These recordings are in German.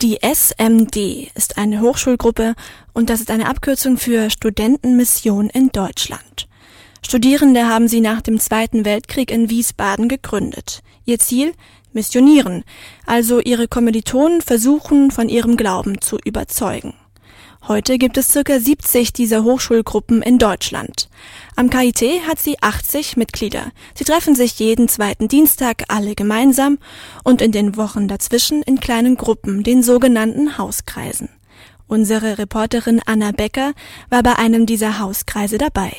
Die SMD ist eine Hochschulgruppe und das ist eine Abkürzung für Studentenmission in Deutschland. Studierende haben sie nach dem Zweiten Weltkrieg in Wiesbaden gegründet. Ihr Ziel? Missionieren, also ihre Kommilitonen versuchen, von ihrem Glauben zu überzeugen. Heute gibt es circa 70 dieser Hochschulgruppen in Deutschland. Am KIT hat sie 80 Mitglieder. Sie treffen sich jeden zweiten Dienstag alle gemeinsam und in den Wochen dazwischen in kleinen Gruppen, den sogenannten Hauskreisen. Unsere Reporterin Anna Becker war bei einem dieser Hauskreise dabei.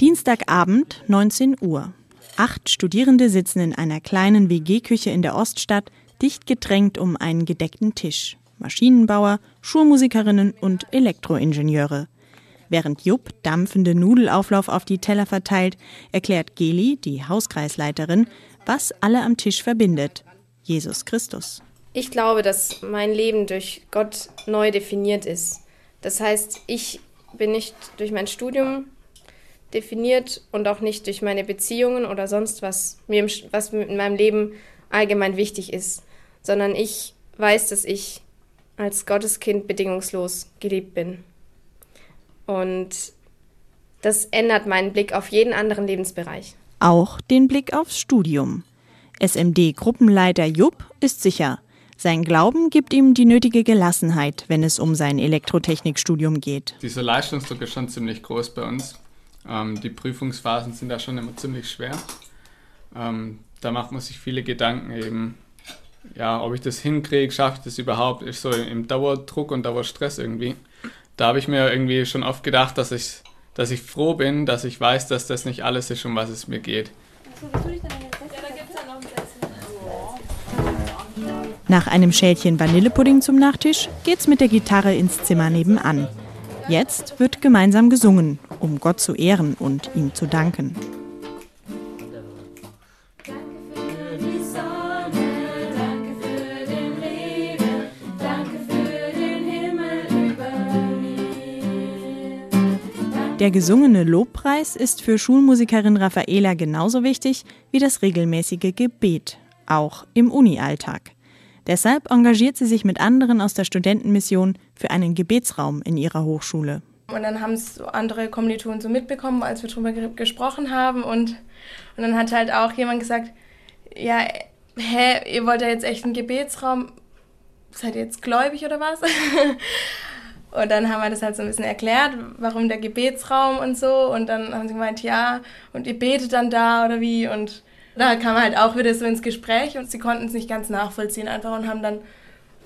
Dienstagabend, 19 Uhr. Acht Studierende sitzen in einer kleinen WG-Küche in der Oststadt dicht gedrängt um einen gedeckten Tisch. Maschinenbauer, Schulmusikerinnen und Elektroingenieure. Während Jupp dampfende Nudelauflauf auf die Teller verteilt, erklärt Geli, die Hauskreisleiterin, was alle am Tisch verbindet. Jesus Christus. Ich glaube, dass mein Leben durch Gott neu definiert ist. Das heißt, ich bin nicht durch mein Studium definiert und auch nicht durch meine Beziehungen oder sonst was, was in meinem Leben allgemein wichtig ist sondern ich weiß, dass ich als Gotteskind bedingungslos geliebt bin. Und das ändert meinen Blick auf jeden anderen Lebensbereich. Auch den Blick aufs Studium. SMD-Gruppenleiter Jupp ist sicher, sein Glauben gibt ihm die nötige Gelassenheit, wenn es um sein Elektrotechnikstudium geht. Dieser Leistungsdruck ist schon ziemlich groß bei uns. Ähm, die Prüfungsphasen sind da schon immer ziemlich schwer. Ähm, da macht man sich viele Gedanken eben, ja, ob ich das hinkriege, schaffe ich das überhaupt, ist so im Dauerdruck und Dauerstress irgendwie. Da habe ich mir irgendwie schon oft gedacht, dass ich, dass ich froh bin, dass ich weiß, dass das nicht alles ist, um was es mir geht. Nach einem Schälchen Vanillepudding zum Nachtisch geht's mit der Gitarre ins Zimmer nebenan. Jetzt wird gemeinsam gesungen, um Gott zu ehren und ihm zu danken. Der gesungene Lobpreis ist für Schulmusikerin Raffaela genauso wichtig wie das regelmäßige Gebet, auch im Uni-Alltag. Deshalb engagiert sie sich mit anderen aus der Studentenmission für einen Gebetsraum in ihrer Hochschule. Und dann haben es andere Kommilitonen so mitbekommen, als wir darüber gesprochen haben. Und, und dann hat halt auch jemand gesagt, ja, hä, ihr wollt ja jetzt echt einen Gebetsraum. Seid ihr jetzt gläubig oder was? Und dann haben wir das halt so ein bisschen erklärt, warum der Gebetsraum und so. Und dann haben sie gemeint, ja, und ihr betet dann da oder wie. Und da kam halt auch wieder so ins Gespräch und sie konnten es nicht ganz nachvollziehen einfach und haben dann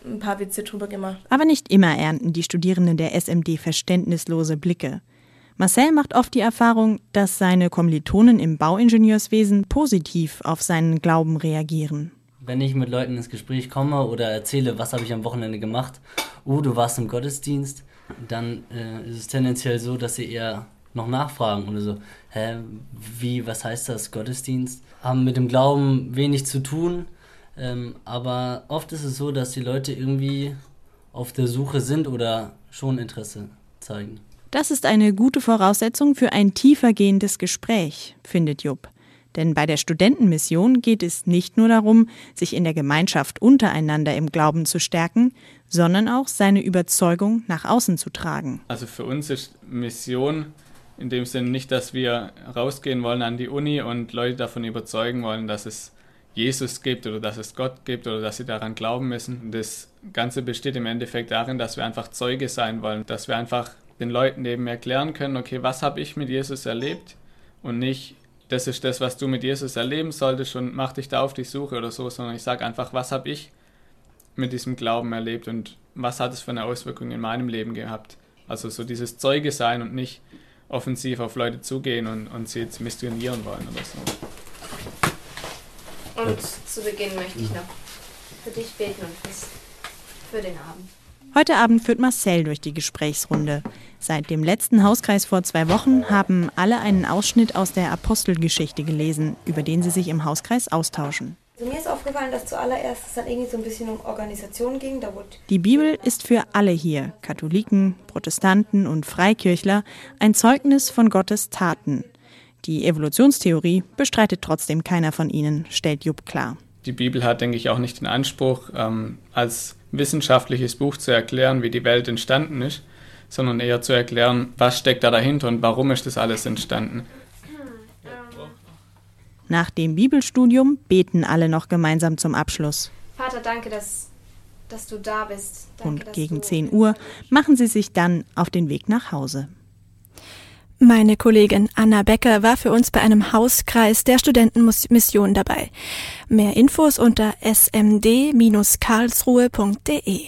ein paar Witze drüber gemacht. Aber nicht immer ernten die Studierenden der SMD verständnislose Blicke. Marcel macht oft die Erfahrung, dass seine Kommilitonen im Bauingenieurswesen positiv auf seinen Glauben reagieren wenn ich mit Leuten ins Gespräch komme oder erzähle, was habe ich am Wochenende gemacht, oh, du warst im Gottesdienst, dann äh, ist es tendenziell so, dass sie eher noch nachfragen oder so, hä, wie, was heißt das, Gottesdienst? Haben mit dem Glauben wenig zu tun, ähm, aber oft ist es so, dass die Leute irgendwie auf der Suche sind oder schon Interesse zeigen. Das ist eine gute Voraussetzung für ein tiefergehendes Gespräch, findet Jupp. Denn bei der Studentenmission geht es nicht nur darum, sich in der Gemeinschaft untereinander im Glauben zu stärken, sondern auch seine Überzeugung nach außen zu tragen. Also für uns ist Mission in dem Sinne nicht, dass wir rausgehen wollen an die Uni und Leute davon überzeugen wollen, dass es Jesus gibt oder dass es Gott gibt oder dass sie daran glauben müssen. Das Ganze besteht im Endeffekt darin, dass wir einfach Zeuge sein wollen, dass wir einfach den Leuten eben erklären können, okay, was habe ich mit Jesus erlebt und nicht, das ist das, was du mit Jesus erleben solltest und mach dich da auf die Suche oder so, sondern ich sage einfach, was habe ich mit diesem Glauben erlebt und was hat es für eine Auswirkung in meinem Leben gehabt. Also so dieses Zeuge sein und nicht offensiv auf Leute zugehen und, und sie jetzt missionieren wollen oder so. Und zu Beginn möchte ich noch für dich beten und für den Abend. Heute Abend führt Marcel durch die Gesprächsrunde. Seit dem letzten Hauskreis vor zwei Wochen haben alle einen Ausschnitt aus der Apostelgeschichte gelesen, über den sie sich im Hauskreis austauschen. Also mir ist aufgefallen, dass zuallererst es dann irgendwie so ein bisschen um Organisation ging. Da wurde die Bibel ist für alle hier, Katholiken, Protestanten und Freikirchler, ein Zeugnis von Gottes Taten. Die Evolutionstheorie bestreitet trotzdem keiner von ihnen, stellt Jupp klar. Die Bibel hat, denke ich, auch nicht den Anspruch, ähm, als wissenschaftliches Buch zu erklären, wie die Welt entstanden ist, sondern eher zu erklären, was steckt da dahinter und warum ist das alles entstanden. Nach dem Bibelstudium beten alle noch gemeinsam zum Abschluss. Vater, danke, dass, dass du da bist. Danke, Und gegen du 10 Uhr machen sie sich dann auf den Weg nach Hause. Meine Kollegin Anna Becker war für uns bei einem Hauskreis der Studentenmission dabei. Mehr Infos unter smd-karlsruhe.de